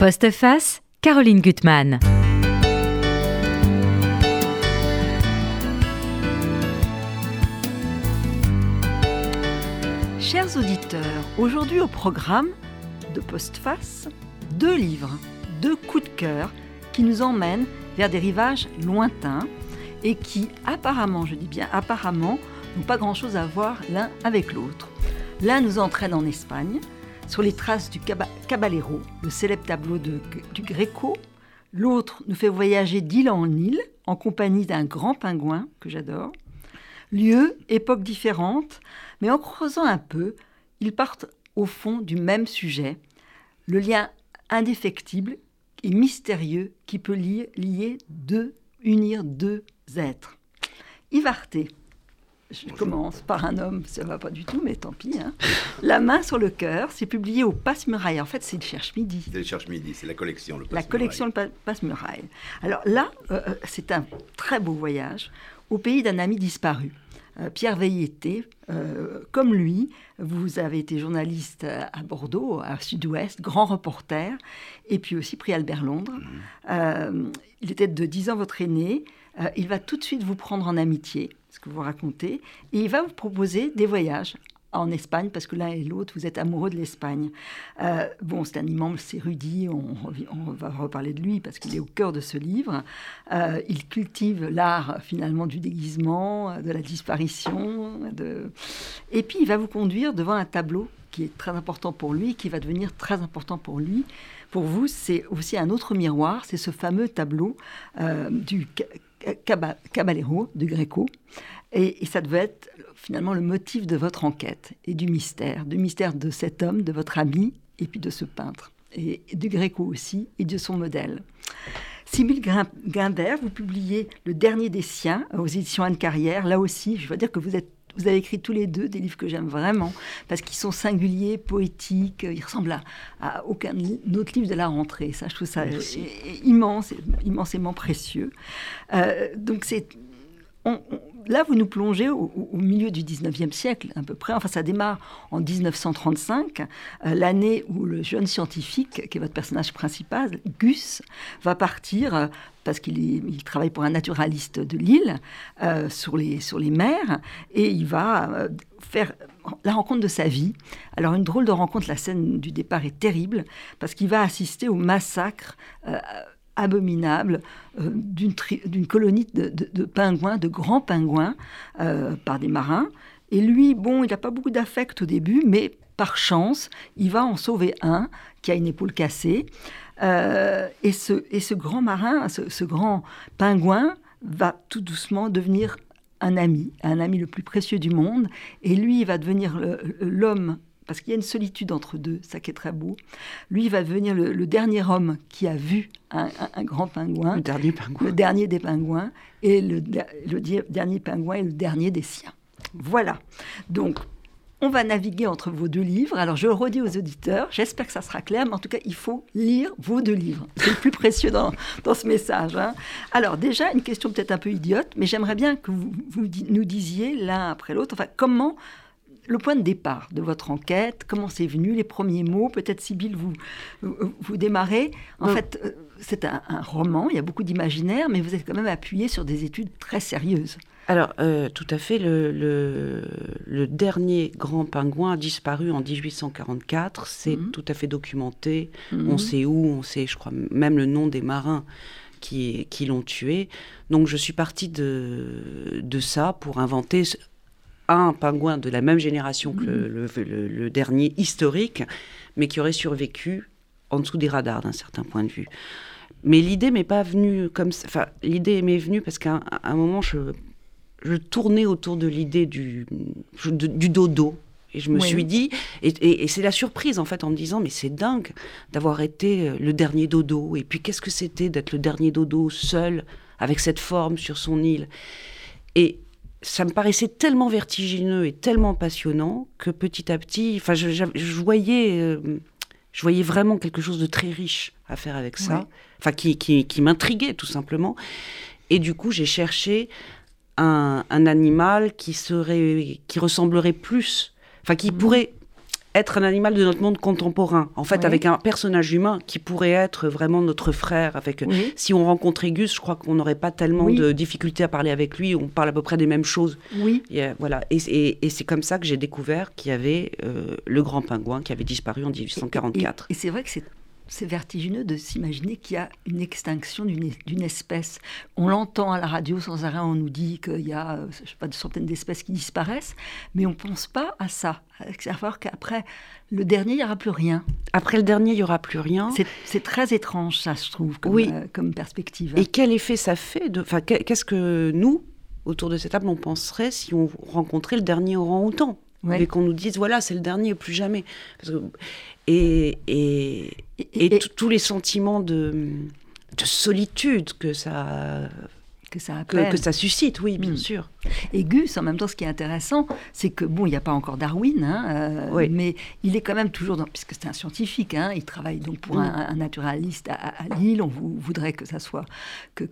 Postface, Caroline Gutmann. Chers auditeurs, aujourd'hui au programme de Postface, deux livres, deux coups de cœur qui nous emmènent vers des rivages lointains et qui apparemment, je dis bien apparemment, n'ont pas grand-chose à voir l'un avec l'autre. L'un nous entraîne en Espagne, sur les traces du Caballero, le célèbre tableau du Gréco. L'autre nous fait voyager d'île en île en compagnie d'un grand pingouin que j'adore. Lieu, époque différente, mais en creusant un peu, ils partent au fond du même sujet, le lien indéfectible et mystérieux qui peut lier, unir deux êtres. Ivarté, je commence par un homme, ça va pas du tout, mais tant pis. Hein. La main sur le cœur, c'est publié au Passe-Muraille. En fait, c'est le Cherche-Midi. C'est le Cherche-Midi, c'est la collection, le La collection le Passe-Muraille. Alors là, euh, euh, c'est un très beau voyage au pays d'un ami disparu. Euh, Pierre Veilleté, comme lui, vous avez été journaliste à Bordeaux, à Sud-Ouest, grand reporter, et puis aussi pris Albert Londres. Mmh. Il était de 10 ans votre aîné. il va tout de suite vous prendre en amitié ce que vous racontez, et il va vous proposer des voyages en Espagne, parce que l'un et l'autre, vous êtes amoureux de l'Espagne. Euh, bon, c'est un immense érudit, on, on, va reparler de lui, parce qu'il est au cœur de ce livre. Euh, il cultive l'art, finalement, du déguisement, de la disparition. De... Et puis, il va vous conduire devant un tableau qui est très important pour lui, qui va devenir très important pour lui. Pour vous, c'est aussi un autre miroir, c'est ce fameux tableau euh, du Caballero de Greco. Et, ça devait être finalement le motif de votre enquête et du mystère, du mystère de cet homme, de votre ami, et puis de ce peintre, et, du Greco aussi, et de son modèle. Sibylle Guimbert, vous publiez Le dernier des siens aux éditions Anne Carrière. Là aussi, je veux dire que vous êtes vous avez écrit tous les deux des livres que j'aime vraiment parce qu'ils sont singuliers, poétiques. Ils ressemblent à, aucun autre livre de la rentrée. Ça, je trouve ça immense, immensément précieux. Euh, donc c'est là, vous nous plongez au, milieu du 19e siècle, à peu près. Enfin, ça démarre en 1935, euh, l'année où le jeune scientifique, qui est votre personnage principal, Gus, va partir, euh, parce qu'il travaille pour un naturaliste de Lille, euh, sur, les, sur les mers, et il va faire la rencontre de sa vie. Alors, une drôle de rencontre, la scène du départ est terrible, parce qu'il va assister au massacre abominable euh, d'une colonie de, pingouins, de grands pingouins, euh, par des marins. Et lui, bon, il n'a pas beaucoup d'affect au début, mais par chance, il va en sauver un qui a une épaule cassée. Euh, et, ce, et ce grand marin, ce, grand pingouin, va tout doucement devenir un ami, un ami le plus précieux du monde. Et lui, il va devenir l'homme parce qu'il y a une solitude entre deux, ça qui est très beau. Lui, il va devenir le, dernier homme qui a vu un, grand pingouin. Le dernier pingouin. Le dernier des pingouins. Et le, dernier pingouin est le dernier des siens. Voilà. Donc, on va naviguer entre vos deux livres. Alors, je le redis aux auditeurs, j'espère que ça sera clair, mais en tout cas, il faut lire vos deux livres. C'est le plus précieux dans, dans ce message. Hein. Alors, déjà, une question peut-être un peu idiote, mais j'aimerais bien que vous, vous nous disiez l'un après l'autre, enfin, comment le point de départ de votre enquête, comment c'est venu, les premiers mots, peut-être Sybille, vous, vous, démarrez. En fait, euh, c'est un, roman, il y a beaucoup d'imaginaire, mais vous êtes quand même appuyé sur des études très sérieuses. Alors, euh, tout à fait, le, le, dernier grand pingouin a disparu en 1844, c'est mhm. tout à fait documenté, on mhm. sait où, on sait, je crois, même le nom des marins qui, qui l'ont tué. Donc, je suis partie de, de ça pour inventer un pingouin de la même génération que le, dernier historique, mais qui aurait survécu en dessous des radars d'un certain point de vue. Mais l'idée m'est pas venue comme ça. Enfin, l'idée m'est venue parce qu'à un, moment, je, je, tournais autour de l'idée du, du dodo. Et je me suis dit, et, c'est la surprise en fait en me disant, mais c'est dingue d'avoir été le dernier dodo. Et puis qu'est-ce que c'était d'être le dernier dodo seul, avec cette forme sur son île? Et ça me paraissait tellement vertigineux et tellement passionnant que petit à petit, enfin, je, voyais, euh, je voyais vraiment quelque chose de très riche à faire avec ça, enfin, qui, qui, m'intriguait tout simplement. Et du coup, j'ai cherché un, animal qui serait, qui ressemblerait plus, enfin, qui mhm. pourrait être un animal de notre monde contemporain, en fait, Oui. avec un personnage humain qui pourrait être vraiment notre frère. Avec, Oui. Si on rencontrait Gus, je crois qu'on n'aurait pas tellement Oui. de difficultés à parler avec lui. On parle à peu près des mêmes choses. Oui. Y a- voilà. Et, et- et c'est comme ça que j'ai découvert qu'il y avait euh, le grand pingouin qui avait disparu en 1844. Et, et c'est vrai que c'est c'est vertigineux de s'imaginer qu'il y a une extinction d'une espèce. On l'entend à la radio sans arrêt, on nous dit qu'il y a, euh, je sais pas, des centaines d'espèces qui disparaissent, mais on ne pense pas à ça. À savoir qu'après, le dernier, il n'y aura plus rien. Après le dernier, il n'y aura plus rien. C'est- très étrange, ça, je trouve, comme, Oui. euh, comme perspective. Et quel effet ça fait de... Enfin, qu'est-ce que nous, autour de cette table, on penserait si on rencontrait le dernier orang-outan? Ouais. Et qu'on nous dise, voilà, c'est le dernier, plus jamais. Parce que- et et, Et- tous les sentiments de, de solitude que ça, que ça que, ça suscite, oui, bien Mm. sûr. Et Gus, en même temps, ce qui est intéressant, c'est que, bon, il n'y a pas encore Darwin, hein, euh, Oui. mais il est quand même toujours dans, puisque c'est un scientifique, hein, il travaille donc pour Mm. un, un naturaliste à, à Lille, on vou- voudrait que ça soit, que,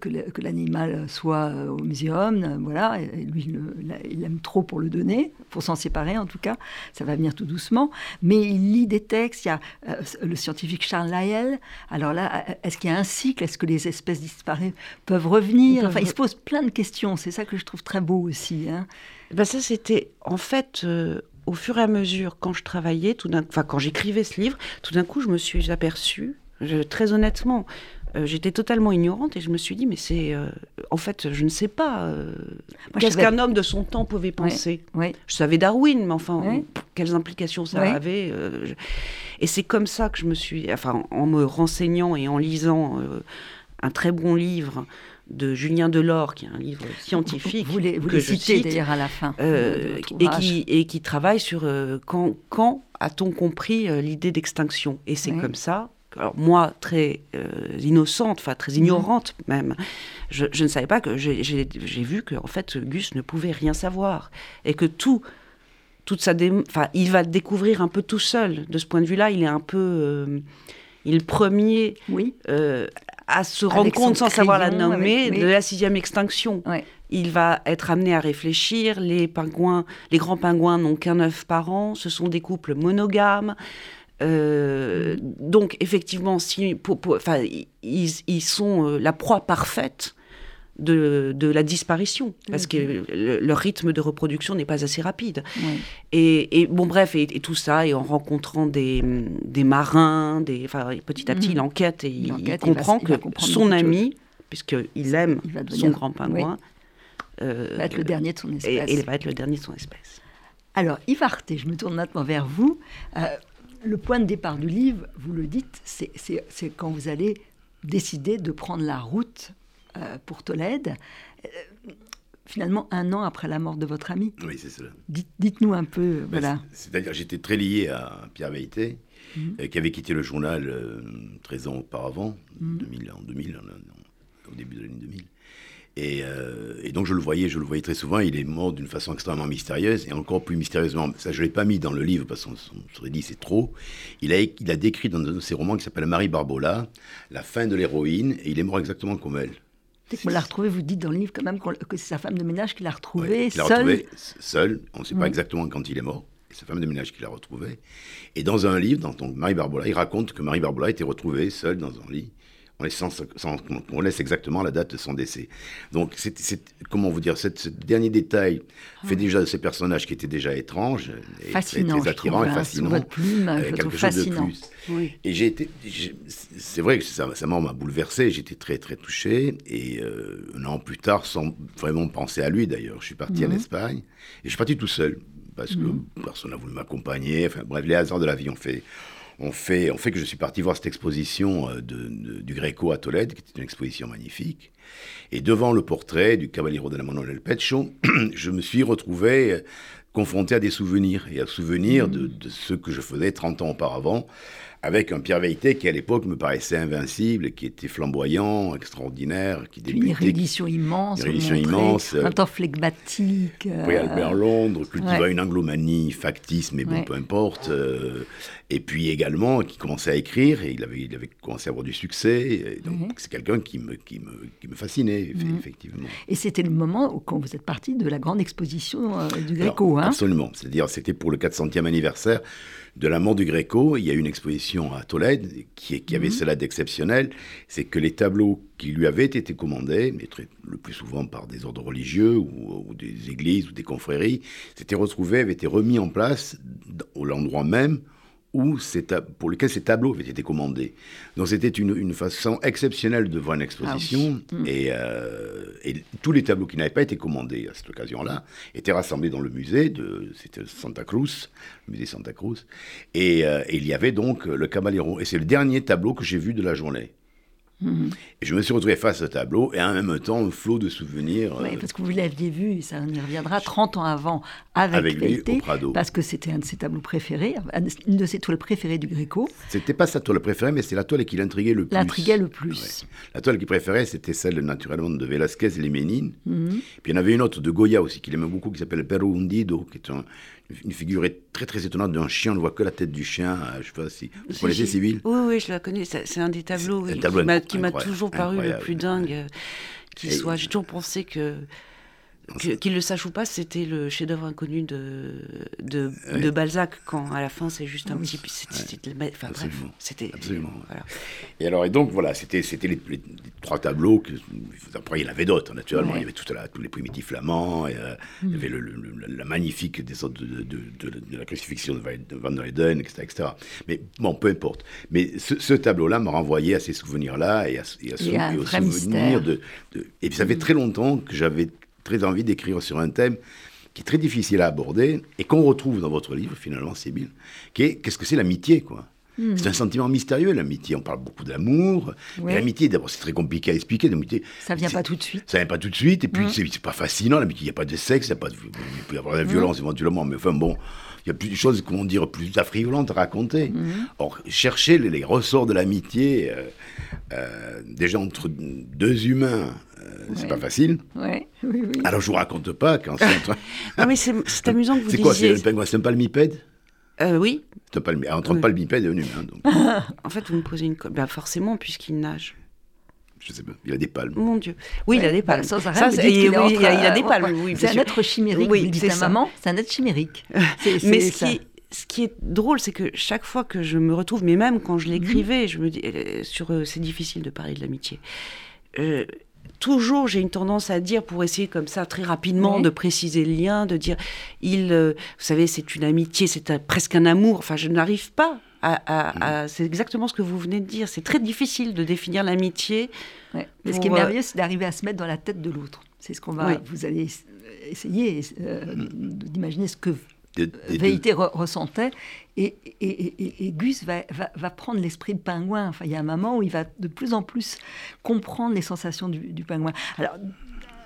l'animal soit euh, au muséum, euh, voilà, et lui, il, il aime trop pour le donner, pour s'en séparer en tout cas, ça va venir tout doucement, mais il lit des textes, il y a euh, le scientifique Charles Lyell, alors là, est-ce qu'il y a un cycle, est-ce que les espèces disparues peuvent revenir, enfin, il se pose plein de questions, c'est ça que je trouve très beau aussi, hein. Ben ça, c'était en fait euh, au fur et à mesure, quand je travaillais, tout d'un, enfin quand j'écrivais ce livre, tout d'un coup, je me suis aperçue, je- très honnêtement, euh, j'étais totalement ignorante et je me suis dit, mais c'est, euh, en fait, je ne sais pas euh, qu'est-ce qu'un homme de son temps pouvait penser. Oui. Je savais Darwin, mais enfin, Ouais. quelles implications ça avait. je- Et c'est comme ça que je me suis, enfin, en me renseignant et en lisant un très bon livre de Julien Delors, qui est un livre scientifique Vous les, vous que les je citez cite, d'ailleurs à la fin. euh, votre et, qui, et qui travaille sur euh, quand, quand a-t-on compris euh, l'idée d'extinction. Et c'est Oui. comme ça. Alors moi, très euh, innocente, enfin très ignorante même, je, je ne savais pas que j'ai vu que en fait Gus ne pouvait rien savoir et que tout, toute sa, enfin il va découvrir un peu tout seul. De ce point de vue-là, il est un peu, euh, est le premier Oui, euh, à se rendre compte sans savoir la nommer avec- de la sixième extinction ouais. il va être amené à réfléchir. Les pingouins, les grands pingouins n'ont qu'un œuf par an. Ce sont des couples monogames. Euh, donc effectivement, si, pour- pour- enfin, ils, ils sont euh, la proie parfaite de, de la disparition, parce que le- leur rythme de reproduction n'est pas assez rapide. Et, et bon, bref, et, et tout ça, et en rencontrant des, des marins, des, petit à petit, Mhm. il enquête et Il comprend il va que son ami, puisqu'il aime Il va son grand pingouin, euh, Va être le dernier de son espèce. et il va être le dernier de son espèce. Alors, Yves Arte, je me tourne maintenant vers vous. Euh, le point de départ du livre, vous le dites, c'est- c'est c'est quand vous allez décider de prendre la route pour Tolède. Euh, finalement, un an après la mort de votre ami. Oui, c'est cela. Dites- Dites-nous un peu, Ben, voilà. C'est-à-dire j'étais très lié à Pierre Veilleté, Mhm. euh, qui avait quitté le journal euh, 13 ans auparavant, Mhm. 2000, en 2000, en- en- au début de l'année 2000. Et, euh, et donc je le voyais, je le voyais très souvent. Il est mort d'une façon extrêmement mystérieuse et encore plus mystérieusement. Ça, je l'ai pas mis dans le livre parce qu'on on serait dit c'est trop. Il a, il a décrit dans un de ses romans qui s'appelle Marie Barbola la fin de l'héroïne et il est mort exactement comme elle. Que vous la retrouvez, vous dites dans le livre quand même qu'on- que c'est sa femme de ménage qui l'a retrouvée, Ouais, seule. retrouvé s- seul. On ne sait pas exactement quand il est mort. C'est sa femme de ménage qui l'a retrouvé. Et dans un livre, dans ton Marie Barbola, il raconte que Marie Barbola a été retrouvée seule dans un lit. On laisse, sans- sans- on laisse exactement la date de son décès. Donc, c'est, c'est- comment vous dire, cette- ce dernier détail fait déjà de ces personnages qui étaient déjà étranges, et Fascinant, très attirants et hein, fascinants, votre plume, euh, quelque chose fascinant. de plus. Oui. Et j'ai été, j'ai- c'est vrai que ça, m'a m'a bouleversé, j'étais très très touché. Et euh, un an plus tard, sans vraiment penser à lui d'ailleurs, je suis parti Mhm. en Espagne et je suis parti tout seul parce que personne n'a voulu m'accompagner. Enfin bref, les hasards de la vie ont fait, ont fait, que je suis parti voir cette exposition euh, du Greco à Tolède, qui était une exposition magnifique. Et devant le portrait du Cavaliero de la del Pecho, je me suis retrouvé euh, confronté à des souvenirs et à souvenirs de ce que je faisais 30 ans auparavant avec un Pierre Veilleté qui à l'époque me paraissait invincible, qui était flamboyant, extraordinaire, qui débutait. Une réédition immense. Une réédition immense. Un temps flegmatique. Oui, Albert Londres, cultivant une anglomanie factice, mais bon, peu importe. et puis également, qui commençait à écrire, et il avait, il avait commencé à avoir du succès. donc c'est quelqu'un qui me, qui, me, qui me fascinait, mhm. effectivement. Et c'était le moment où, quand vous êtes parti de la grande exposition du Gréco. Hein absolument. C'est-à-dire, c'était pour le 400e anniversaire de la mort du Gréco, il y a une exposition à Tolède qui, qui avait mhm. cela d'exceptionnel, c'est que les tableaux qui lui avaient été commandés, mais le plus souvent par des ordres religieux ou, des églises ou des confréries, s'étaient retrouvés, avaient été remis en place au l'endroit même pour lequel ces tableaux avaient été commandés. Donc c'était une, façon exceptionnelle de voir une exposition. Ah mm. euh, et, tous les tableaux qui n'avaient pas été commandés à cette occasion-là étaient rassemblés dans le musée de c'était Santa Cruz, le musée Santa Cruz. Et, euh, et il y avait donc le Caballero. Et c'est le dernier tableau que j'ai vu de la journée. Et je me suis retrouvé face au tableau et en même temps un flot de souvenirs. Oui, euh, parce que vous l'aviez vu, ça y reviendra 30 ans avant avec, avec Prado. parce que c'était un de ses tableaux préférés, une de ses toiles préférées du Gréco. C'était pas sa toile préférée, mais c'est la toile qui l'intriguait le plus. L'intriguait le plus. La toile qu'il préférait, c'était celle naturellement de Velázquez et les Ménines. Mhm. Puis il y en avait une autre de Goya aussi qu'il aimait beaucoup qui s'appelle Perro Hundido, qui est un, une figure très très étonnante d'un chien. On ne voit que la tête du chien. Euh, je sais pas si vous connaissez Civil. Oui, oui, je la connais. C'est un des tableaux qui m'a toujours paru le plus dingue. Euh, qui soit. J'ai toujours pensé que qu'il le sache ou pas, c'était le chef-d'œuvre inconnu de, de, de, Balzac, quand à la fin c'est juste un petit. C'était enfin, bref, c'était. Absolument. Voilà. Et alors, et donc voilà, c'était les, les, trois tableaux. Que, après, il y en avait d'autres, naturellement. Il y avait tout la, tous les primitifs flamands, et, euh, il y mm. avait le, la magnifique des sortes de, de, de, la crucifixion de Van der Weyden, etc., etc. Mais bon, peu importe. Mais ce, tableau-là m'a renvoyé à ces souvenirs-là et à, et à, et aux souvenirs de, Et ça fait mm. très longtemps que j'avais très envie d'écrire sur un thème qui est très difficile à aborder et qu'on retrouve dans votre livre, finalement, Sybille, qui est qu'est-ce que c'est l'amitié, quoi hmm. C'est un sentiment mystérieux, l'amitié. On parle beaucoup d'amour. mais L'amitié, d'abord, c'est très compliqué à expliquer. L'amitié, ça vient pas tout de suite. Ça vient pas tout de suite. Et puis, hmm. c'est pas fascinant. L'amitié, il n'y a pas de sexe, il, pas il peut y avoir de la hmm. violence éventuellement. Mais enfin, bon, il y a plus de choses, comment dire, plus affriolantes à raconter. Or, chercher les, ressorts de l'amitié, euh, euh, déjà entre deux humains, c'est pas facile. Ouais. Oui, oui. Alors je vous raconte pas quand non mais c'est amusant que vous disiez. C'est quoi C'est le pingouin C'est un palmipède euh, Oui. C'est pas entre oui. palmipède et un humain. Donc. en fait, vous me posez une. Ben, forcément, puisqu'il nage. Je sais pas, il a des palmes. Mon Dieu. Oui, il a des palmes. Ça, ça, ça il, il, il, a des palmes. Oui, c'est un être chimérique. Oui, c'est maman, c'est un être chimiérique. mais ce qui, ce qui est drôle, c'est que chaque fois que je me retrouve, mais même quand je l'écrivais, je me dis, euh, sur, euh, c'est difficile de parler de l'amitié. Euh, toujours, j'ai une tendance à dire, pour essayer comme ça très rapidement de préciser le lien, de dire, il, euh, vous savez, c'est une amitié, c'est presque un amour. Enfin, je n'arrive pas à, mm. c'est exactement ce que vous venez de dire. C'est très difficile de définir l'amitié. Mais ce qui est merveilleux, c'est d'arriver à se mettre dans la tête de l'autre. C'est ce qu'on va. Vous allez essayer euh, mm. d'imaginer ce que Véité ressentait. Et, et, Gus va, prendre l'esprit de pingouin. Enfin, il y a un moment où il va de plus en plus comprendre les sensations du, pingouin. Alors,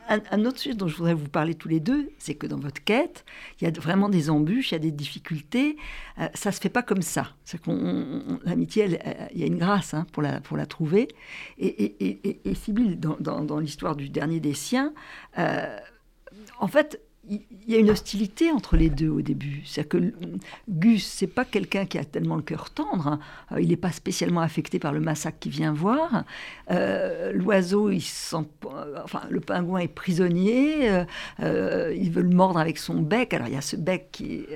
un, autre sujet dont je voudrais vous parler tous les deux, c'est que dans votre quête, il y a vraiment des embûches, il y a des difficultés. Euh, ça se fait pas comme ça. L'amitié, il y a une grâce hein, pour, la, pour la trouver. Et, et, dans, dans, l'histoire du dernier des siens, euh, en fait, il y a une hostilité entre les deux au début. C'est-à-dire que Gus, c'est pas quelqu'un qui a tellement le cœur tendre. Hein. Euh, il n'est pas spécialement affecté par le massacre qu'il vient voir. Euh, l'oiseau, il sent, enfin, le pingouin est prisonnier. Euh, il veut le mordre avec son bec. Alors il y a ce bec qui,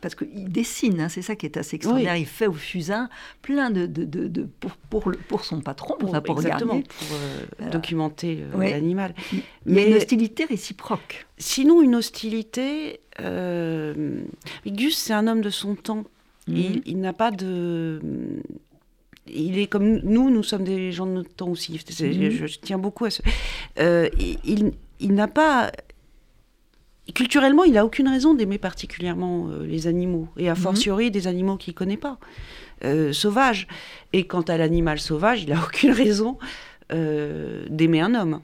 parce qu'il dessine. Hein, c'est ça qui est assez extraordinaire. Il fait au fusain plein de, de, pour, pour, pour, son patron, pour, pour, exactement, pour documenter l'animal. Mais une hostilité réciproque. Sinon, une hostilité. Euh, Gus, c'est un homme de son temps. Mhm. Il, n'a pas de. Il est comme nous, nous sommes des gens de notre temps aussi. Mhm. Je, tiens beaucoup à ce. Euh, il, il n'a pas. Culturellement, il n'a aucune raison d'aimer particulièrement euh, les animaux, et a mhm. fortiori des animaux qu'il ne connaît pas, sauvages. Et quant à l'animal sauvage, il n'a aucune raison d'aimer un homme.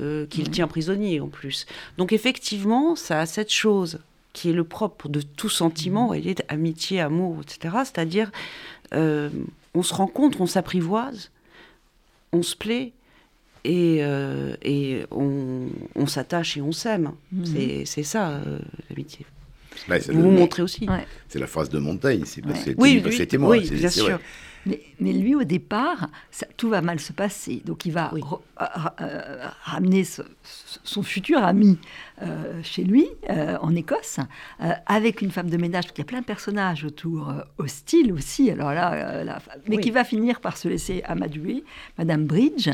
Euh, qu'il tient prisonnier en plus. Donc effectivement, ça a cette chose qui est le propre de tout sentiment, elle est amitié, amour, etc. C'est-à-dire euh, on se rencontre, on s'apprivoise, on se plaît et, euh, et on, on s'attache et on s'aime. Mhm. C'est- C'est ça, euh, l'amitié. Bah, c'est Vous le- montrez aussi. Ouais. c'est la phrase de Montaigne, c'est Ouais. c'était Oui, pas oui, c'était moi. oui, c'est- bien c'est sûr. Mais, mais lui, au départ, ça- tout va mal se passer. Donc, il va Oui. re- ra- euh, ramener ce- son futur ami euh, chez lui, euh, en Écosse, euh, avec une femme de ménage. Il y a plein de personnages autour, hostiles aussi. Alors là, la mais Oui. qui va finir par se laisser amadouer, Madame Bridge.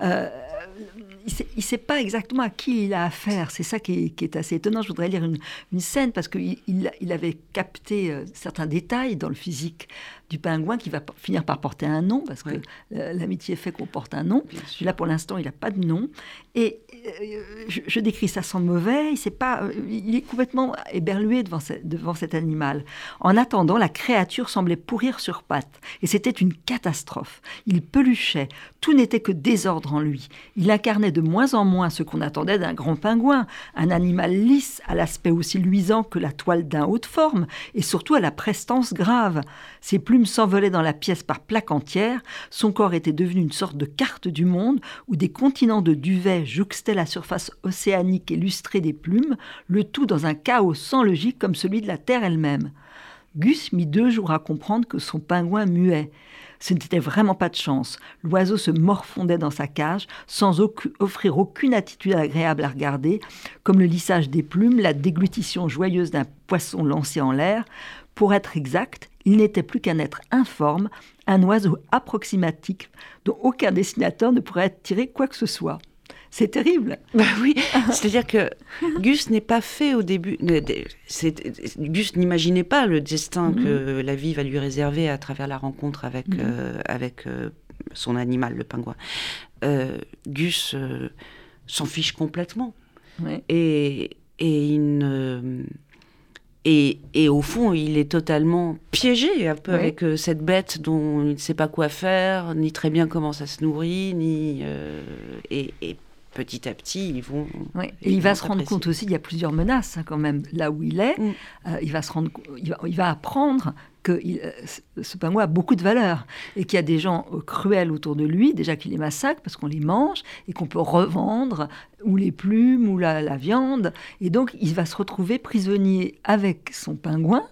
Il ne sait, pas exactement à qui il a affaire. C'est ça qui est, qui est assez étonnant. Je voudrais lire une, une scène parce qu'il il, il avait capté certains détails dans le physique du pingouin qui va finir par porter un nom parce que l'amitié fait qu'on porte un nom. Là, pour l'instant, il n'a pas de nom. Et euh, je, décris ça sans mauvais. Il, pas, euh, il est complètement éberlué devant, devant cet animal. En attendant, la créature semblait pourrir sur pattes. Et c'était une catastrophe. Il peluchait. Tout n'était que désordre en lui. Il incarnait de moins en moins ce qu'on attendait d'un grand pingouin. Un animal lisse, à l'aspect aussi luisant que la toile d'un haut de forme, et surtout à la prestance grave. Ses plumes s'envolaient dans la pièce par plaques entières. Son corps était devenu une sorte de carte du monde où des continents de duvet la surface océanique et lustrée des plumes, le tout dans un chaos sans logique comme celui de la Terre elle-même. Gus mit deux jours à comprendre que son pingouin muait. Ce n'était vraiment pas de chance. L'oiseau se morfondait dans sa cage sans offrir aucune attitude agréable à regarder, comme le lissage des plumes, la déglutition joyeuse d'un poisson lancé en l'air. Pour être exact, il n'était plus qu'un être informe, un oiseau approximatif dont aucun dessinateur ne pourrait tirer quoi que ce soit. C'est terrible. Bah oui, c'est-à-dire que Gus n'est pas fait au début. Gus n'imaginait pas le destin Mhm. que la vie va lui réserver à travers la rencontre avec, Mhm. euh, avec euh, son animal, le pingouin. Euh, Gus s'en fiche complètement. Ouais. Et, et, il ne- et, et au fond, il est totalement piégé un peu Oui. avec euh, cette bête dont il ne sait pas quoi faire, ni très bien comment ça se nourrit, ni euh, et, et petit à petit, ils vont. Et il va se rendre compte aussi, il y a plusieurs menaces hein, quand même là où il est. Mm. Euh, il va se rendre, il va, il va apprendre que il- euh, ce- pingouin a beaucoup de valeur et qu'il y a des gens euh, cruels autour de lui, déjà qu'il les massacre parce qu'on les mange et qu'on peut revendre ou les plumes ou la, la viande. Et donc il va se retrouver prisonnier avec son pingouin.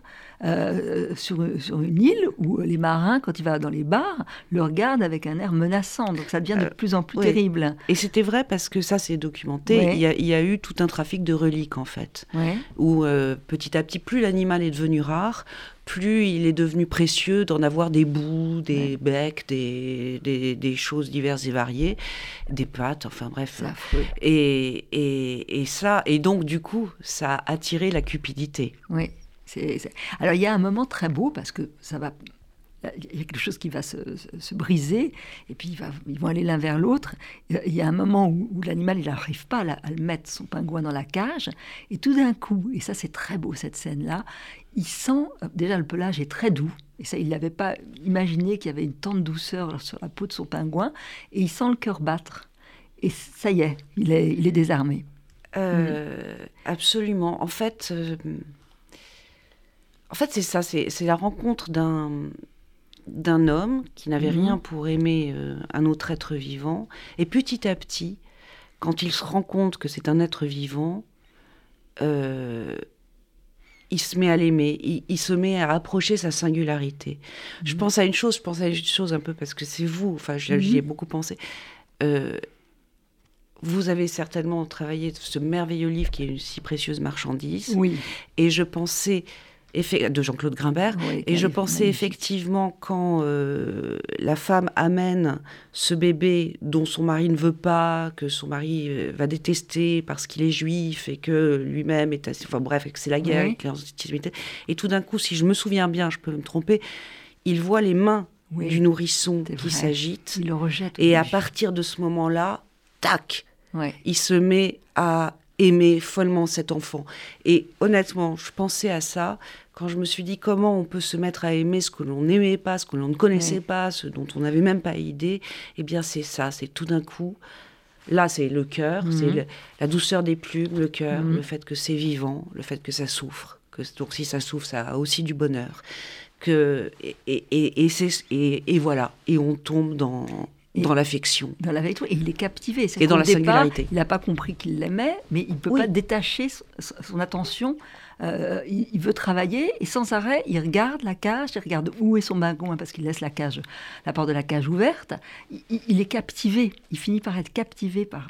euh, sur, sur une île où les marins, quand il va dans les bars, le regardent avec un air menaçant. Donc ça devient de Euh, plus en plus terrible. Et c'était vrai parce que ça, c'est documenté. Ouais. Il, y a, il y a eu tout un trafic de reliques, en fait, Ouais. où euh, petit à petit, plus l'animal est devenu rare, plus il est devenu précieux d'en avoir des bouts, des becs, des, des, des choses diverses et variées, des pattes, enfin bref. Et, et, et ça, et donc du coup, ça a attiré la cupidité. Oui. Alors il y a un moment très beau parce que ça va. Il y a quelque chose qui va se, se- se briser et puis il va- ils vont aller l'un vers l'autre. Il y a un moment où, où l'animal il n'arrive pas à, à le mettre son pingouin dans la cage et tout d'un coup, et ça c'est très beau cette scène-là, il sent déjà le pelage est très doux et ça il n'avait pas imaginé qu'il y avait une tente douceur sur la peau de son pingouin et il sent le cœur battre et ça y est, il est, il est désarmé. Euh, Absolument. En fait, euh, en fait, c'est ça. C'est c'est la rencontre d'un d'un homme qui n'avait Mhm. rien pour aimer euh, un autre être vivant, et petit à petit, quand il se rend compte que c'est un être vivant, euh, il se met à l'aimer, il, il se met à approcher sa singularité. Je pense à une chose, je pense à une chose un peu parce que c'est vous, enfin j'y ai beaucoup pensé. Euh, vous avez certainement travaillé ce merveilleux livre qui est une si précieuse marchandise, Oui. et je pensais, de Jean-Claude Grimbert, Oui, et je pensais effectivement quand euh, la femme amène ce bébé dont son mari ne veut pas, que son mari euh, va détester parce qu'il est juif et que lui-même est assez... Enfin bref, et que c'est la guerre, Oui. et, tout d'un coup, si je me souviens bien, je peux me tromper, il voit les mains Oui. du nourrisson qui vrai. s'agitent, Il le rejette. et à partir de ce moment-là, tac, Ouais. il se met à aimer follement cet enfant. Et honnêtement, je pensais à ça quand je me suis dit comment on peut se mettre à aimer ce que l'on n'aimait pas, ce que l'on ne connaissait pas, ce dont on n'avait même pas idée. Eh bien, c'est ça, c'est tout d'un coup. Là, c'est le cœur, Mhm. c'est le- la douceur des plumes, le cœur, Mhm. le fait que c'est vivant, le fait que ça souffre. Que, donc, si ça souffre, ça a aussi du bonheur. que et, et, et, et, voilà, et on tombe dans dans l'affection. Dans l'affection, et il est captivé. et dans la singularité. Il n'a pas compris qu'il l'aimait, mais il ne peut pas détacher son attention euh, il, veut travailler et sans arrêt, il regarde la cage, il regarde où est son bagouin parce qu'il laisse la cage, la porte de la cage ouverte. Il, est captivé. Il finit par être captivé par,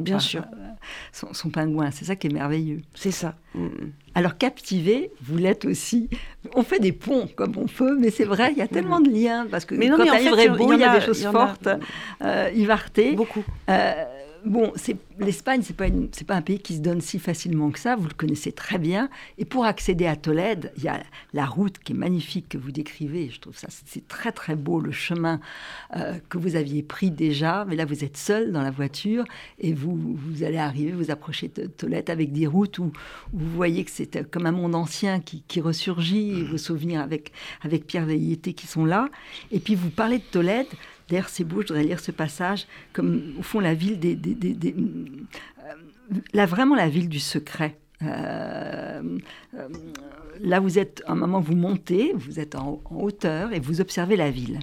Bien sûr. Euh, son, pingouin. C'est ça qui est merveilleux. C'est ça. Mm. Alors captivé, vous l'êtes aussi. On fait des ponts comme on peut, mais c'est vrai, il y a tellement de liens parce que mais non, quand mais en fait, il y, a, des choses fortes. Euh, Ivarté. Beaucoup. Euh, bon, l'Espagne, c'est pas pas un pays qui se donne si facilement que ça. Vous le connaissez très bien. Et pour accéder à Tolède, il y a la route qui est magnifique que vous décrivez. Je trouve ça c'est très très beau le chemin euh, que vous aviez pris déjà. Mais là, vous êtes seul dans la voiture et vous vous allez arriver, vous approchez de Tolède avec des routes où, vous voyez que c'est comme un monde ancien qui, ressurgit. Et vos souvenirs avec avec Pierre Veilleté qui sont là. Et puis vous parlez de Tolède. D'ailleurs, c'est beau, je voudrais lire ce passage, comme au fond la ville des... Euh, vraiment la ville du secret. Euh, euh, là, vous êtes, un moment, vous montez, vous êtes en hauteur et vous observez la ville.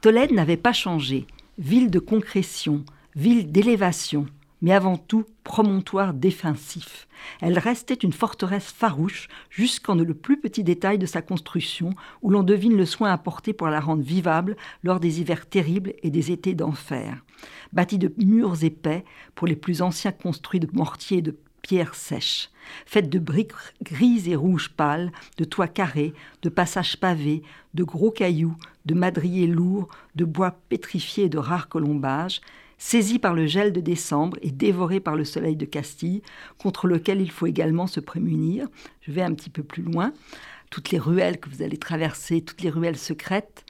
Tolède n'avait pas changé. Ville de concrétion, ville d'élévation, mais avant tout promontoire défensif. Elle restait une forteresse farouche jusqu'en le plus petit détail de sa construction, où l'on devine le soin apporté pour la rendre vivable lors des hivers terribles et des étés d'enfer. Bâtie de murs épais, pour les plus anciens construits de mortier et de pierres sèches, faite de briques grises et rouges pâles, de toits carrés, de passages pavés, de gros cailloux, de madriers lourds, de bois pétrifiés et de rares colombages, saisi par le gel de décembre et dévoré par le soleil de Castille, contre lequel il faut également se prémunir. Je vais un petit peu plus loin. Toutes les ruelles que vous allez traverser, toutes les ruelles secrètes,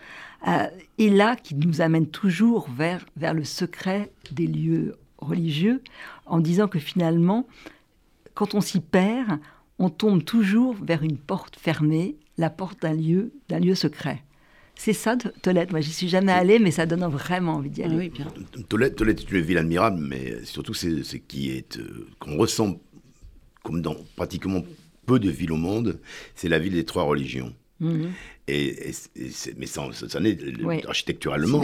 euh, et là qui nous amène toujours vers, vers le secret des lieux religieux, en disant que finalement, quand on s'y perd, on tombe toujours vers une porte fermée, la porte d'un lieu, d'un lieu secret. C'est ça, Tolède. Moi, j'y suis jamais allé, mais ça donne vraiment envie d'y aller. oui, bien. Tolède, est une ville admirable, mais surtout, c'est ce qui est euh, qu'on ressent comme dans pratiquement peu de villes au monde, c'est la ville des trois religions. Mhm. Et, mais ça, ça n'est architecturalement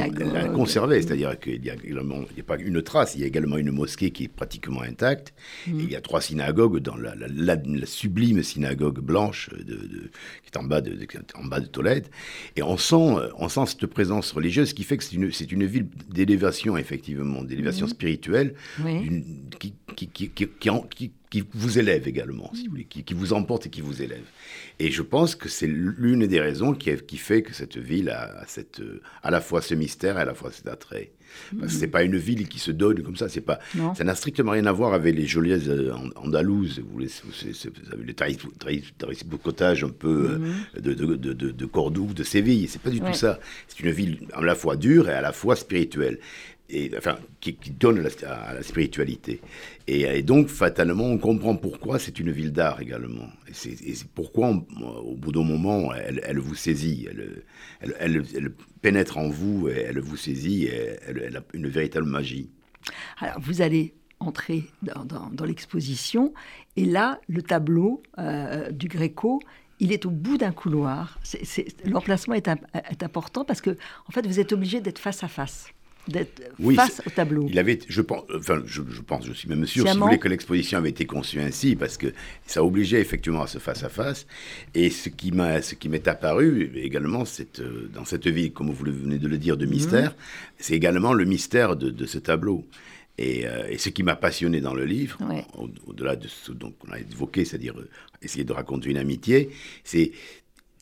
conservé, c'est-à-dire qu'il n'y a, a, pas une trace, il y a également une mosquée qui est pratiquement intacte, mhm. il y a trois synagogues dans la, la, sublime synagogue blanche de, qui est en bas de, en bas de Tolède, et on sent, on sent cette présence religieuse qui fait que c'est une, une ville d'élévation, effectivement, d'élévation mhm. spirituelle, qui, qui, qui, qui qui vous élève également, si vous voulez, qui, vous emporte et qui vous élève. Et je pense que c'est l'une des raisons qui, qui, fait que cette ville a, cette, à la fois ce mystère et à la fois cet attrait. Parce que c'est pas une ville qui se donne comme ça. C'est pas, ça n'a strictement rien à voir avec les jolies euh, andalouses. Vous, savez, le cottage un peu euh, de, de, de, de, Cordoue, de Séville. C'est pas du tout ça. C'est une ville à la fois dure et à la fois spirituelle et, qui, donne à la spiritualité. Et, donc, fatalement, on comprend pourquoi c'est une ville d'art également. Et c'est pourquoi, au bout d'un moment, elle, vous saisit, elle, pénètre en vous, elle vous saisit, elle, a une véritable magie. Alors, vous allez entrer dans, l'exposition, et là, le tableau euh, du Gréco, il est au bout d'un couloir. L'emplacement est, est, important parce que, en fait, vous êtes obligé d'être face à face d'être face au tableau. Il avait, je pense, enfin, je, pense, je suis même sûr, si vous voulez, que l'exposition avait été conçue ainsi, parce que ça obligeait effectivement à ce face à face. Et ce qui m'a, ce qui m'est apparu également, c'est euh, dans cette vie, comme vous venez de le dire, de mystère, mhm. c'est également le mystère de, ce tableau. Euh, et, ce qui m'a passionné dans le livre, au-delà de ce qu'on a évoqué, c'est-à-dire euh, essayer de raconter une amitié, c'est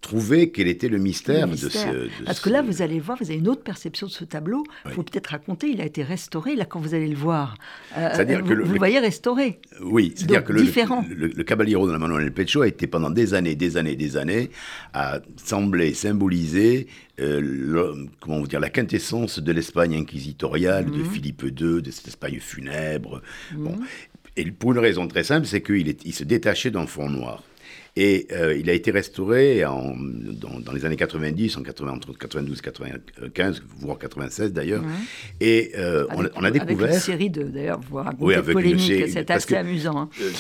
trouver quel était le mystère, de ce... Parce que là, vous allez voir, vous avez une autre perception de ce tableau. Il faut peut-être raconter, il a été restauré, là, quand vous allez le voir. Euh, vous, que le, vous voyez restauré. Oui, c'est-à-dire que le, le, le, Caballero de la Manuel Pecho a été pendant des années, des années, des années, à sembler symboliser euh, comment vous dire, la quintessence de l'Espagne inquisitoriale, de mhm. Philippe II, de cette Espagne funèbre. Bon. Mhm. Et pour une raison très simple, c'est qu'il il se détachait d'un fond noir. Et euh, il a été restauré en, dans, les années 90, en 80, entre 92 et 95, voire 96 96 d'ailleurs. Et euh, on, a découvert. Avec une série de, d'ailleurs, voire oui, avec polémiques, c'est assez amusant. Hein. Euh,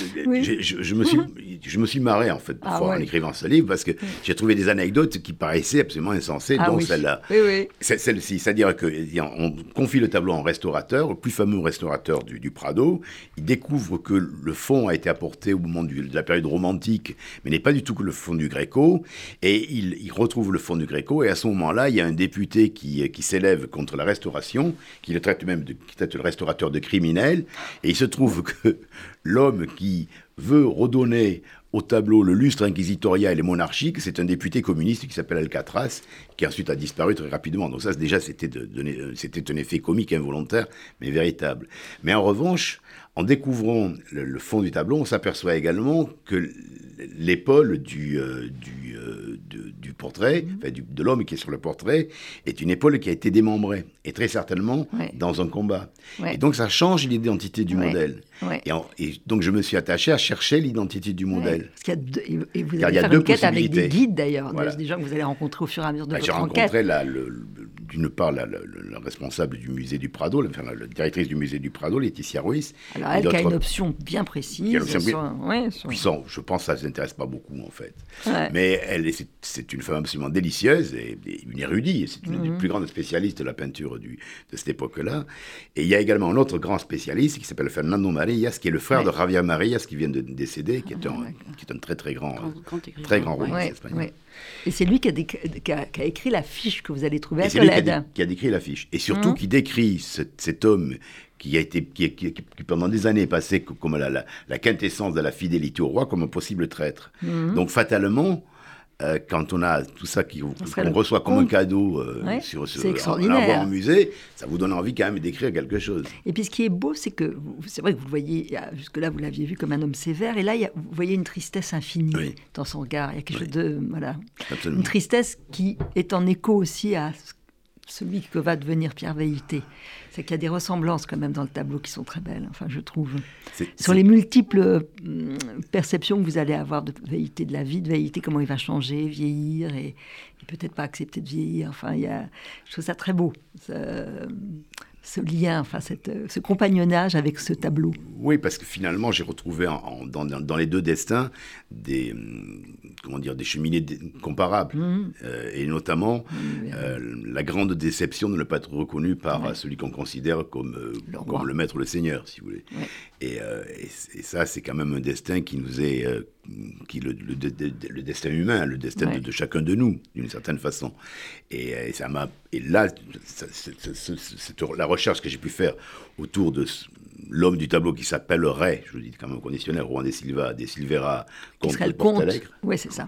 je, me suis, je me suis marré en fait ah en écrivant ce livre parce que j'ai trouvé des anecdotes qui paraissaient absolument insensées, ah dont celle-là. Oui, Celle-ci, c'est-à-dire qu'on confie le tableau en restaurateur, le plus fameux restaurateur du, Prado. Il découvre que le fond a été apporté au moment de la période romantique, mais n'est pas du tout le fond du Gréco. Et il, retrouve le fond du Gréco. Et à ce moment-là, il y a un député qui, qui s'élève contre la restauration, qui le traite même de, qui traite le restaurateur de criminel. Et il se trouve que l'homme qui veut redonner au tableau le lustre inquisitorial et monarchique, c'est un député communiste qui s'appelle Alcatraz, qui ensuite a disparu très rapidement. Donc ça, déjà, c'était, c'était un effet comique involontaire, mais véritable. Mais en revanche, en découvrant le, fond du tableau, on s'aperçoit également que l'épaule du, euh, du, euh, du, portrait, mhm. de l'homme qui est sur le portrait, est une épaule qui a été démembrée, et très certainement dans un combat. Et donc ça change l'identité du modèle. Et, donc je me suis attaché à chercher l'identité du modèle. Parce qu'il y a deux, et vous fait une quête avec des guides d'ailleurs, des gens que vous allez rencontrer au fur et à mesure de bah, votre enquête. J'ai rencontré d'une part la, responsable du musée du Prado, la, directrice du musée du Prado, Laetitia Ruiz. Alors elle qui a une option bien précise. Puissant, je pense que ça ne s'intéresse pas beaucoup en fait. Mais elle, c'est une femme absolument délicieuse et, une érudite. C'est une des mhm. plus grandes spécialistes de la peinture du, de cette époque-là. Et il y a également un autre grand spécialiste qui s'appelle Fernando Qui est le frère de Javier Marias, qui vient de décéder, qui est un, qui est un très très grand, très grand romancier espagnol. Et c'est lui qui a, qui, a, écrit l'affiche que vous allez trouver à Tolède. Qui a, décrit l'affiche. Et surtout mhm. qui décrit cet homme qui a été, qui, qui, pendant des années est passé comme la, la, quintessence de la fidélité au roi, comme un possible traître. Mhm. Donc fatalement, euh, quand on a tout ça qu'on reçoit comme un cadeau euh, sur, sur en, en musée, ça vous donne envie quand même d'écrire quelque chose. Et puis ce qui est beau, c'est que c'est vrai que vous le voyez, jusque-là vous l'aviez vu comme un homme sévère, et là vous voyez une tristesse infinie dans son regard. Il y a quelque chose de voilà, une tristesse qui est en écho aussi à celui que va devenir Pierre Veilleté c'est qu'il y a des ressemblances quand même dans le tableau qui sont très belles, enfin je trouve. Sur les multiples hum, perceptions que vous allez avoir de vérité de la vie, de vérité, comment il va changer, vieillir et, peut-être pas accepter de vieillir. Enfin, il y a, je trouve ça très beau ce lien, enfin cette, ce compagnonnage avec ce tableau. Oui, parce que finalement, j'ai retrouvé dans, dans, les deux destins des, hum, comment dire, des cheminées comparables, mmh. euh, et notamment mmh, euh, la grande déception de ne pas être reconnu par celui qu'on considère comme euh, le, comme le maître, le seigneur, si vous voulez. Et, et, ça, c'est quand même un destin qui nous est, qui le, le, destin humain, le destin de, chacun de nous, d'une certaine façon. Et, ça m'a, et là, la recherche que j'ai pu faire autour de l'homme du tableau qui s'appellerait, je vous dis quand même conditionnel, Juan de Silva, de Silveira, contre Portalegre. Oui, c'est ça.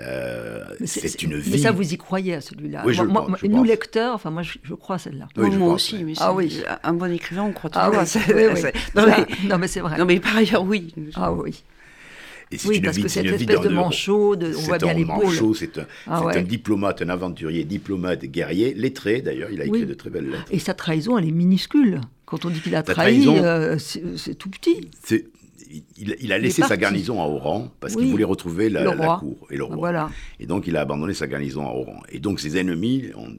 Euh, c'est une vie. Mais ça, vous y croyez à celui-là oui, moi, Nous, lecteurs, enfin, moi, je, crois à celle-là. moi aussi. Mais ah oui. Un bon écrivain, on croit ah toujours ah, oui, Non, mais, c'est vrai. Non, mais par ailleurs, oui. Ah oui. oui, parce que cette espèce de manchot, de, on voit bien l'épaule. C'est un, ah un, diplomate, un aventurier, diplomate, guerrier, lettré d'ailleurs, il a écrit de très belles lettres. Et sa trahison, elle est minuscule. Quand on dit qu'il a trahi, euh, c'est tout petit. Il, a laissé sa garnison à Oran parce qu'il voulait retrouver la, cour et le roi. Voilà. Et donc il a abandonné sa garnison à Oran. Et donc ses ennemis ont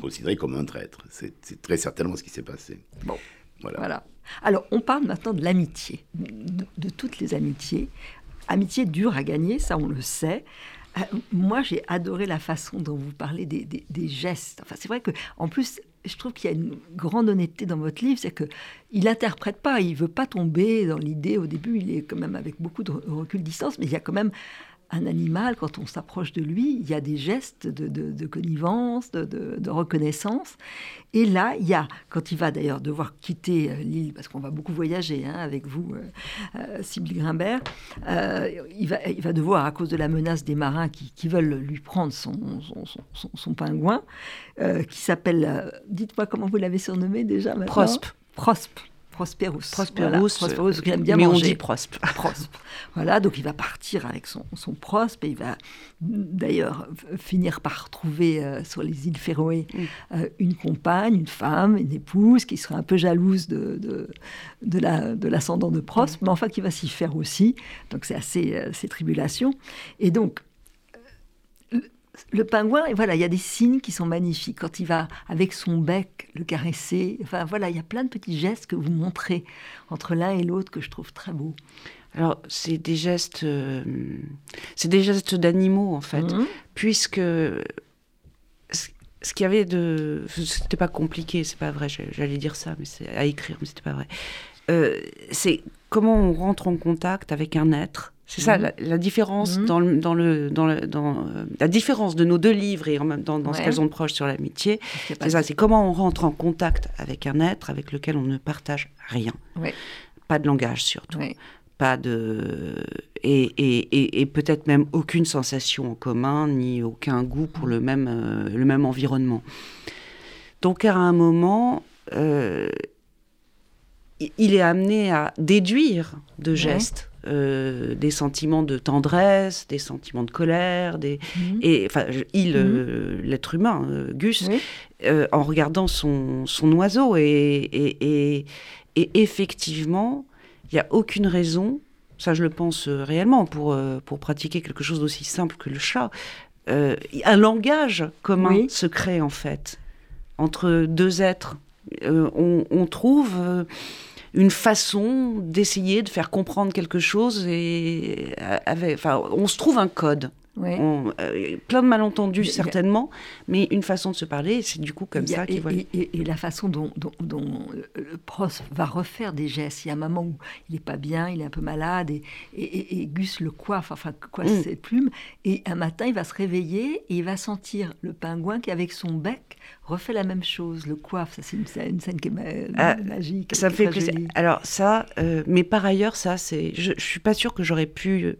considéré comme un traître. C'est très certainement ce qui s'est passé. Bon, voilà. Alors on parle maintenant de l'amitié, de, toutes les amitiés. Amitié dure à gagner, ça on le sait. Euh, moi, j'ai adoré la façon dont vous parlez des, des gestes. Enfin, c'est vrai que, en plus, je trouve qu'il y a une grande honnêteté dans votre livre, c'est que il n'interprète pas, il veut pas tomber dans l'idée. Au début, il est quand même avec beaucoup de recul, distance, mais il y a quand même un animal, quand on s'approche de lui, il y a des gestes de, connivence, de, reconnaissance. Et là, il y a, quand il va d'ailleurs devoir quitter euh, l'île, parce qu'on va beaucoup voyager hein, avec vous, euh, euh Grimbert, euh, il, va, il va devoir, à cause de la menace des marins qui, veulent lui prendre son, son, pingouin, qui s'appelle, dites-moi comment vous l'avez surnommé déjà Prospe. Prospe. Prosperous. Prosperous, Prosperous qui aime bien mais manger. on dit prospe. Prospe. Voilà, donc il va partir avec son, son prospe et il va d'ailleurs finir par trouver euh, sur les îles Féroé Mm. euh, une compagne, une femme, une épouse qui sera un peu jalouse de, de, de la- de l'ascendant de Prospe, mais enfin qui va s'y faire aussi. Donc c'est assez, euh, ces tribulations. Et donc le- pingouin, voilà, il y a des signes qui sont magnifiques. Quand il va avec son bec le caresser, enfin voilà, il y a plein de petits gestes que vous montrez entre l'un et l'autre que je trouve très beaux. Alors, c'est des gestes, euh, c'est des gestes d'animaux en fait, Mhm. puisque ce ce qu'il y avait de, c'était pas compliqué, c'est pas vrai. J'allais dire ça, mais c'est à écrire, mais c'était pas vrai. Euh, c'est comment on rentre en contact avec un être. C'est ça Mhm. la, la différence Mhm. dans le, dans le, dans le- dans, euh, la différence de nos deux livres et en même temps dans ce qu'elles ont de proche sur l'amitié. C'est ça, c'est comment on rentre en contact avec un être avec lequel on ne partage rien. Ouais. Pas de langage surtout Ouais. pas de et, et, et, et peut-être même aucune sensation en commun ni aucun goût pour le même euh, le même environnement. Donc à un moment, euh, il est amené à déduire de gestes euh, des sentiments de tendresse, des sentiments de colère, des Mhm. et enfin il euh, l'être humain euh, Gus Oui. en regardant son, son oiseau. Et, et, et, et effectivement, il n'y a aucune raison, ça je le pense réellement, pour, pour pratiquer quelque chose d'aussi simple que le chat. Un langage commun Oui. se crée en fait entre deux êtres. On, on trouve une façon d'essayer de faire comprendre quelque chose et euh, avec, enfin, on se trouve un code. Ouais. On- euh, plein de malentendus certainement, mais une façon de se parler, c'est du coup comme a- ça qu'il voit. et- et- et la façon dont, dont- dont le- Prost va refaire des gestes. Il y a un moment où il n'est pas bien, il est un peu malade, et, et- Gus le coiffe, enfin coiffe Mm. ses plumes. Et un matin, il va se réveiller et il va sentir le pingouin qui, avec son bec, refait la même chose, le coiffe. Ça, c'est une, scène- une scène qui est Ah, magique. Ça me fait plaisir. Alors ça, euh, mais par ailleurs, ça, c'est, je, je suis pas sûre que j'aurais pu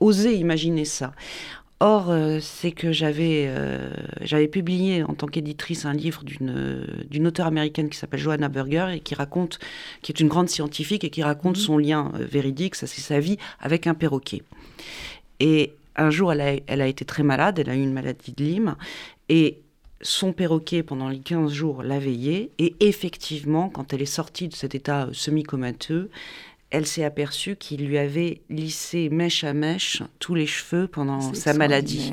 oser imaginer ça. Or, euh, c'est que j'avais, euh, j'avais publié en tant qu'éditrice un livre d'une, euh, d'une auteure américaine qui s'appelle Johanna Berger et qui raconte, qui est une grande scientifique et qui raconte Mhm. son lien véridique, ça c'est sa vie, avec un perroquet. Et un jour, elle a, elle a été très malade, elle a eu une maladie de Lyme, et son perroquet, pendant les 15 jours, l'a veillée, et effectivement, quand elle est sortie de cet état semi-comateux, elle s'est aperçue qu'il lui avait lissé mèche à mèche tous les cheveux pendant sa maladie.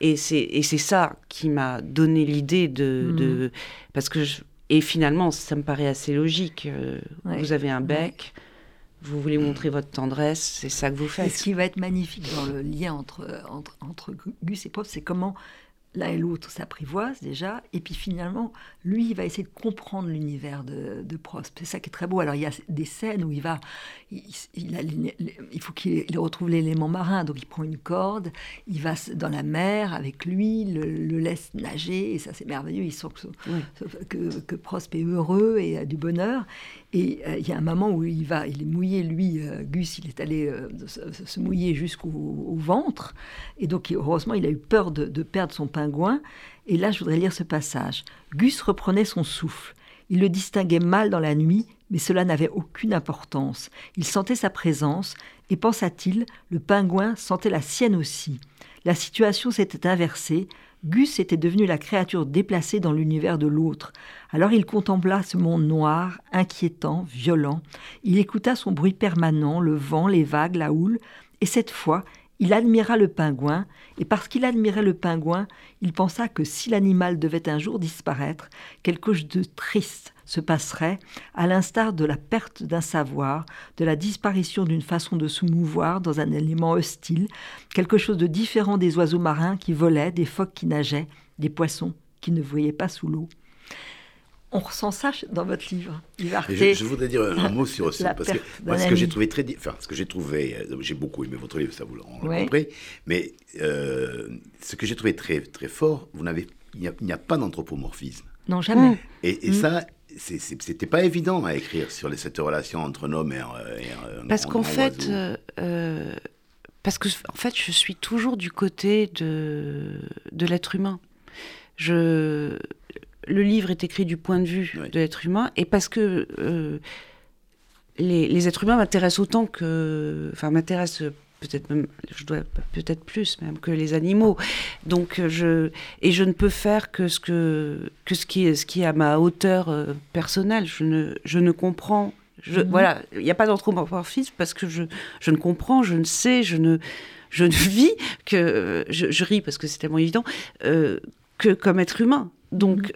Et c'est et c'est ça qui m'a donné l'idée de, de- parce que je- et finalement ça me paraît assez logique. euh, Ouais. Vous avez un bec, vous voulez montrer votre tendresse, c'est ça que vous Et faites. ce qui va être magnifique dans le lien entre, entre, entre Gus et Prost, c'est comment l'un et l'autre s'apprivoisent déjà, et puis finalement, lui, il va essayer de comprendre l'univers de, de Prost. C'est ça qui est très beau. Alors, il y a des scènes où il va, il, il a l'é- il faut qu'il il retrouve l'élément marin, donc il prend une corde, il va dans la mer avec lui, le, le laisse nager, et ça c'est merveilleux, il sent que, Oui. que, que Prost est heureux et a du bonheur. Et euh, il y a un moment où il va, il est mouillé, lui, euh, Gus, il est allé euh, se, mouiller jusqu'au au ventre. Et donc, heureusement, il a eu peur de perdre son pingouin. Et là, je voudrais lire ce passage. Gus reprenait son souffle. Il le distinguait mal dans la nuit, mais cela n'avait aucune importance. Il sentait sa présence, et pensa-t-il, le pingouin sentait la sienne aussi. La situation s'était inversée. Gus était devenu la créature déplacée dans l'univers de l'autre. Alors il contempla ce monde noir, inquiétant, violent. Il écouta son bruit permanent, le vent, les vagues, la houle, et cette fois, il admira le pingouin, et parce qu'il admirait le pingouin, il pensa que si l'animal devait un jour disparaître, quelque chose de triste se passerait, à l'instar de la perte d'un savoir, de la disparition d'une façon de se mouvoir dans un élément hostile, quelque chose de différent des oiseaux marins qui volaient, des phoques qui nageaient, des poissons qui ne voyaient pas sous l'eau. On ressent ça dans votre livre, je, je voudrais dire un mot sur ça, la parce que moi, ce que j'ai trouvé très, enfin, ce que j'ai trouvé, euh, j'ai beaucoup aimé votre livre, ça vous l'en Ouais. compris, mais euh, ce que j'ai trouvé très très fort, vous n'avez, il n'y a, a pas d'anthropomorphisme, Non, jamais. Mm. et, et ça, c'est- c'est- c'était pas évident à écrire sur les, cette relation entre un homme et un, et un- Parce qu'en fait, euh, euh, parce que en fait, je suis toujours du côté de de l'être humain. Je le livre est écrit du point de vue Oui. de l'être humain et parce que euh, les, êtres humains m'intéressent autant que. Enfin, m'intéressent peut-être même, je dois peut-être plus même que les animaux. Donc je et je ne peux faire que ce que que ce qui est ce qui est à ma hauteur euh, personnelle. Je ne je ne comprends. Je, mhm. Voilà, il n'y a pas d'anthropomorphisme parce que je je ne comprends, je ne sais, je ne je ne vis que je, ris parce que c'est tellement évident euh, que comme être humain. Donc mhm.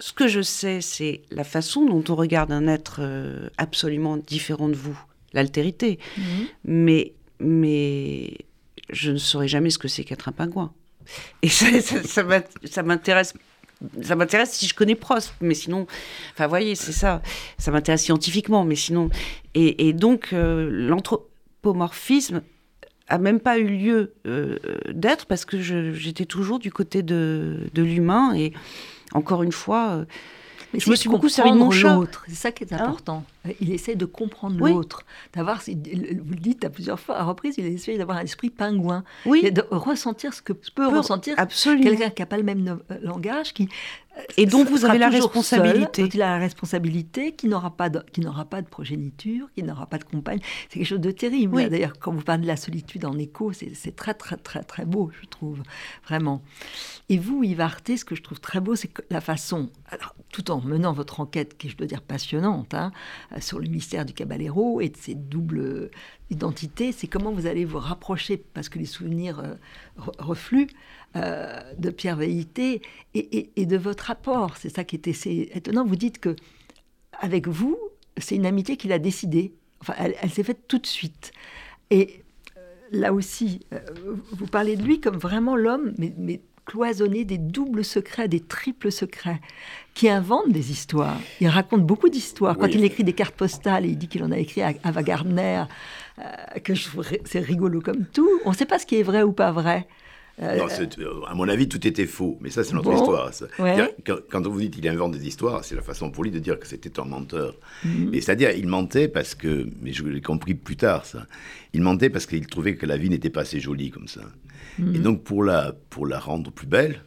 Ce que je sais, c'est la façon dont on regarde un être euh, absolument différent de vous, l'altérité. Mhm. Mais mais je ne saurais jamais ce que c'est qu'être un pingouin. Et ça, ça, m'intéresse. Ça m'intéresse si je connais Prost, mais sinon, enfin, voyez, c'est ça. Ça m'intéresse scientifiquement, mais sinon, et, donc euh, l'anthropomorphisme a même pas eu lieu euh, d'être parce que j'étais toujours du côté de, de l'humain et encore une fois. Euh, mais je me suis beaucoup servi de mon l'autre. C'est ça qui est hein important. Il essaie de comprendre l'autre, d'avoir. Vous le dites à plusieurs fois, à reprise, il essaie d'avoir un esprit pingouin, oui. et de ressentir ce que peut, ressentir quelqu'un qui n'a pas le même euh, langage, qui et donc vous avez la responsabilité. il a la responsabilité, qui n'aura pas de, qui n'aura pas de progéniture, qui n'aura pas de compagne. C'est quelque chose de terrible. D'ailleurs, quand vous parlez de la solitude en écho, c'est très très très très beau, je trouve vraiment. Et vous, Yves ce que je trouve très beau, c'est la façon, alors, tout en menant votre enquête, qui est, je dois dire, passionnante, hein, sur le mystère du Caballero et de ses doubles identités, c'est comment vous allez vous rapprocher, parce que les souvenirs euh, refluent, euh, de Pierre Veilleté et, de votre apport. C'est ça qui était étonnant. Vous dites que avec vous, c'est une amitié qu'il a décidée. Enfin, elle, s'est faite tout de suite. Et euh, là aussi, euh, vous parlez de lui comme vraiment l'homme, mais, cloisonné des doubles secrets, des triples secrets, qui invente des histoires. Il raconte beaucoup d'histoires. Quand il écrit des cartes postales, et il dit qu'il en a écrit à Ava Gardner, que c'est rigolo comme tout. On ne sait pas ce qui est vrai ou pas vrai. Euh, euh, à mon avis, tout était faux. Mais ça, c'est notre histoire. Quand, on vous dit qu'il invente des histoires, c'est la façon pour lui de dire que c'était un menteur. Mhm. Et c'est-à-dire, il mentait parce que, mais je l'ai compris plus tard, ça. Il mentait parce qu'il trouvait que la vie n'était pas assez jolie comme ça. Mhm. Et donc, pour la, pour la rendre plus belle,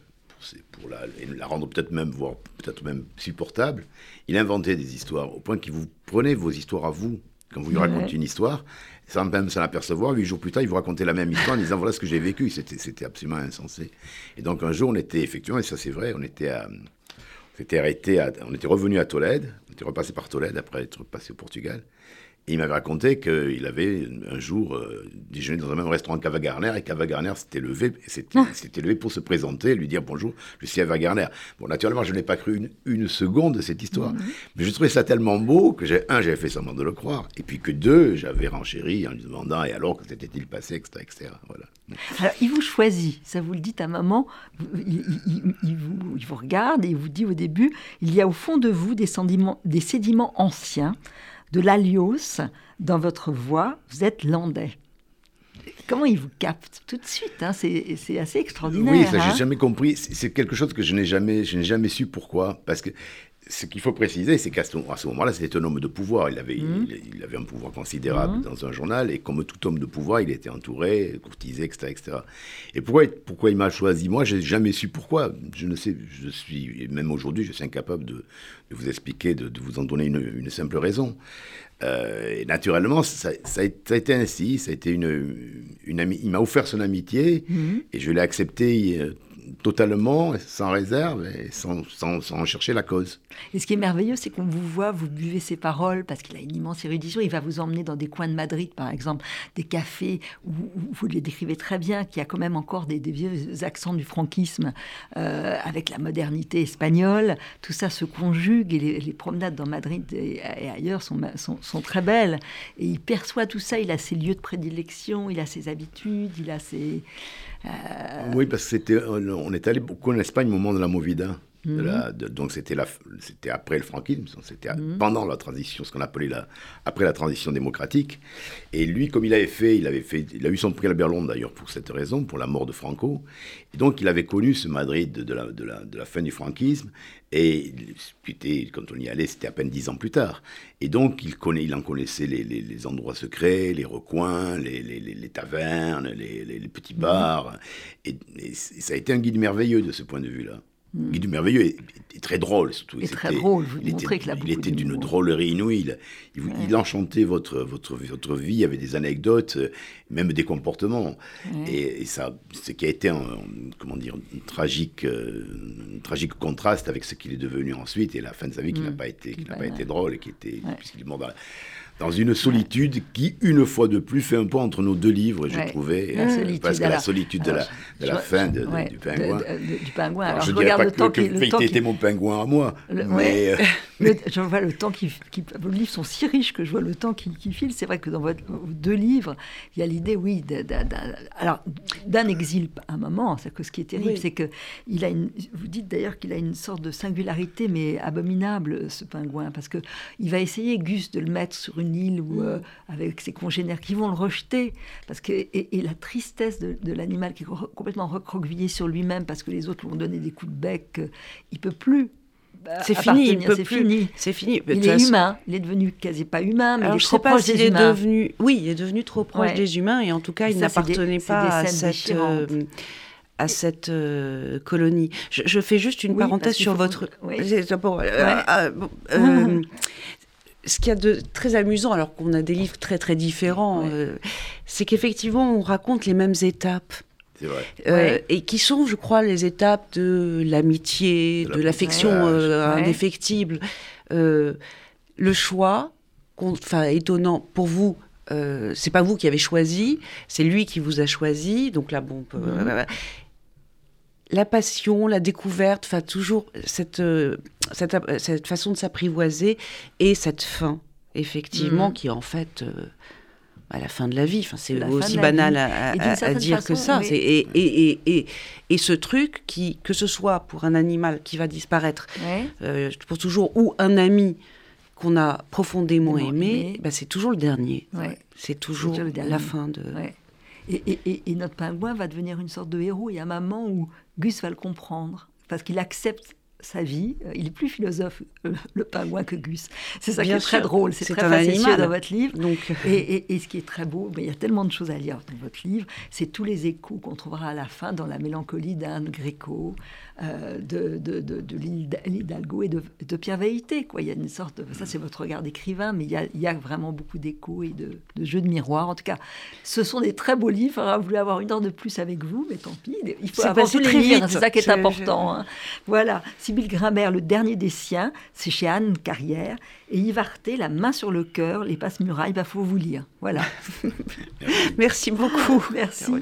pour la, la rendre peut-être même, voire peut-être même supportable, il inventait des histoires au point qu'il vous prenait vos histoires à vous. Quand vous lui racontez une histoire, sans même s'en apercevoir, huit jours plus tard, il vous racontait la même histoire en disant voilà ce que j'ai vécu. C'était absolument insensé. Et donc un jour, on était effectivement, et ça c'est vrai, on était à, on était arrêté, on était revenu à Tolède, on était repassé par Tolède après être passé au Portugal il m'avait raconté qu'il avait un jour euh, déjeuné dans un même restaurant qu'Ava Garner et qu'Ava Garner s'était levé, ah. s'était levé pour se présenter, lui dire bonjour, je suis Ava Garner. Bon, naturellement, je n'ai pas cru une, seconde de cette histoire, mhm. mais je trouvais ça tellement beau que, j'ai, un, j'avais fait semblant de le croire, et puis que deux, j'avais renchéri en lui demandant et alors que s'était-il passé, etc., etc. Voilà. Alors, il vous choisit, ça vous le dit à maman, il, vous, il vous regarde et il vous dit au début, il y a au fond de vous des sédiments, des sédiments anciens de l'alios dans votre voix, vous êtes landais. Comment il vous capte tout de suite hein C'est assez extraordinaire. Oui, ça, j'ai hein. jamais compris. C'est quelque chose que je n'ai jamais, je n'ai jamais su pourquoi. Parce que ce qu'il faut préciser, c'est qu'à ce, moment-là, c'était un homme de pouvoir. Il avait, mmh. il, avait un pouvoir considérable mmh. dans un journal, et comme tout homme de pouvoir, il était entouré, courtisé, etc., etc. Et pourquoi, pourquoi il m'a choisi? Moi, j'ai jamais su pourquoi. Je ne sais. Je suis même aujourd'hui, je suis incapable de, vous expliquer, de, vous en donner une, simple raison. Euh, et naturellement, ça, a, été ainsi. Ça a été une, une amie. Il m'a offert son amitié, mmh. et je l'ai accepté euh, totalement, sans réserve et sans, sans, chercher la cause. Et ce qui est merveilleux, c'est qu'on vous voit, vous buvez ses paroles parce qu'il a une immense érudition. Il va vous emmener dans des coins de Madrid, par exemple, des cafés où, vous les décrivez très bien, qui a quand même encore des, vieux accents du franquisme euh, avec la modernité espagnole. Tout ça se conjugue et les, promenades dans Madrid et, ailleurs sont, sont, sont, très belles. Et il perçoit tout ça. Il a ses lieux de prédilection, il a ses habitudes, il a ses oui, parce que c'était, on est allé beaucoup en Espagne au moment de la Movida. Mhm. donc c'était après le franquisme, c'était mhm. pendant la transition, ce qu'on appelait la, après la transition démocratique. Et lui, comme il avait fait, il avait fait, il a eu son prix à la Berlande d'ailleurs pour cette raison, pour la mort de Franco. Et donc il avait connu ce Madrid de, la, de, la, de la, fin du franquisme. Et quand on y allait, c'était à peine dix ans plus tard. Et donc il, connaît, il en connaissait les, les, endroits secrets, les recoins, les, les tavernes, les, petits mhm. bars. Et, et ça a été un guide merveilleux de ce point de vue-là. Mm. Guy du Merveilleux est, très drôle, surtout. Et très drôle, vous il qu'il a Il était d'une drôlerie inouïe. Il, il, enchantait votre, votre, votre vie avec des anecdotes, euh, même des comportements. Et, ça, ce qui a été un, comment dire, un tragique, euh, tragique contraste avec ce qu'il est devenu ensuite et la fin de sa vie qui n'a mm. pas été, qui n'a pas été drôle et qui était, puisqu'il est mort dans la, dans une solitude qui, une fois de plus, fait un peu entre nos deux livres, j'ai trouvé. La solitude, parce que la solitude de la, de la fin de, du pingouin. du pingouin. Alors, je, je regarde le temps que, qui, le était mon pingouin à moi. mais euh, je vois le temps qui, Vos livres sont si riches que je vois le temps qui, file. C'est vrai que dans vos deux livres, il y a l'idée, oui, d'un exil à un moment. C'est que ce qui est terrible, c'est que il a une, vous dites d'ailleurs qu'il a une sorte de singularité, mais abominable, ce pingouin, parce que il va essayer, Gus, de le mettre sur une une île ou euh, avec ses congénères qui vont le rejeter. Parce que, et, la tristesse de, l'animal qui est complètement recroquevillé sur lui-même parce que les autres lui ont donné des coups de bec, euh, il peut plus. Bah, c'est fini, c'est fini. C'est fini. Il est humain. Il est devenu quasi pas humain, mais il est trop proche des humains. devenu, oui, il est devenu trop proche des humains et en tout cas, il n'appartenait pas à cette, euh, à cette colonie. Je, fais juste une parenthèse sur votre. Oui ce qu'il y a de très amusant, alors qu'on a des livres très très différents, euh, c'est qu'effectivement on raconte les mêmes étapes. Vrai. Euh, et qui sont, je crois, les étapes de l'amitié, de l'affection euh, indéfectible. le choix, enfin étonnant pour vous, c'est pas vous qui avez choisi, c'est lui qui vous a choisi. Donc là, bon, mhm. La passion, la découverte, enfin toujours cette cette, façon de s'apprivoiser et cette fin, effectivement, mhm. qui en fait euh, à la fin de la vie. Enfin, c'est aussi banal à, dire que ça. Et, et, et, et, ce truc, qui, que ce soit pour un animal qui va disparaître, euh, pour toujours, ou un ami qu'on a profondément aimé, bah, c'est toujours le dernier. C'est toujours, la fin de... Et, notre pingouin va devenir une sorte de héros. Il y a un moment où Gus va le comprendre, parce qu'il accepte sa vie. Euh, il est plus philosophe, euh, le pingouin, que Gus. C'est ça qui est très drôle, c'est très facétieux dans votre livre. Donc... Et, et, ce qui est très beau, mais il y a tellement de choses à lire dans votre livre, c'est tous les échos qu'on trouvera à la fin dans la mélancolie d'Anne Gréco, euh, de, de, de, de l'Hidalgo et de, Pierre Véité. Quoi. Il y a une sorte de, ça c'est votre regard d'écrivain, mais il y, a, il y a vraiment beaucoup d'échos et de, jeux de miroir. En tout cas, ce sont des très beaux livres. J'aurais voulu avoir une heure de plus avec vous, mais tant pis. Il faut tous les lire, c'est ça qui est important. Hein. Voilà. Bill Grimbert, le dernier des siens, c'est chez Anne Carrière. Et Yves La main sur le cœur, les passe-murailles, il bah, faut vous lire. Voilà. Merci beaucoup. Merci.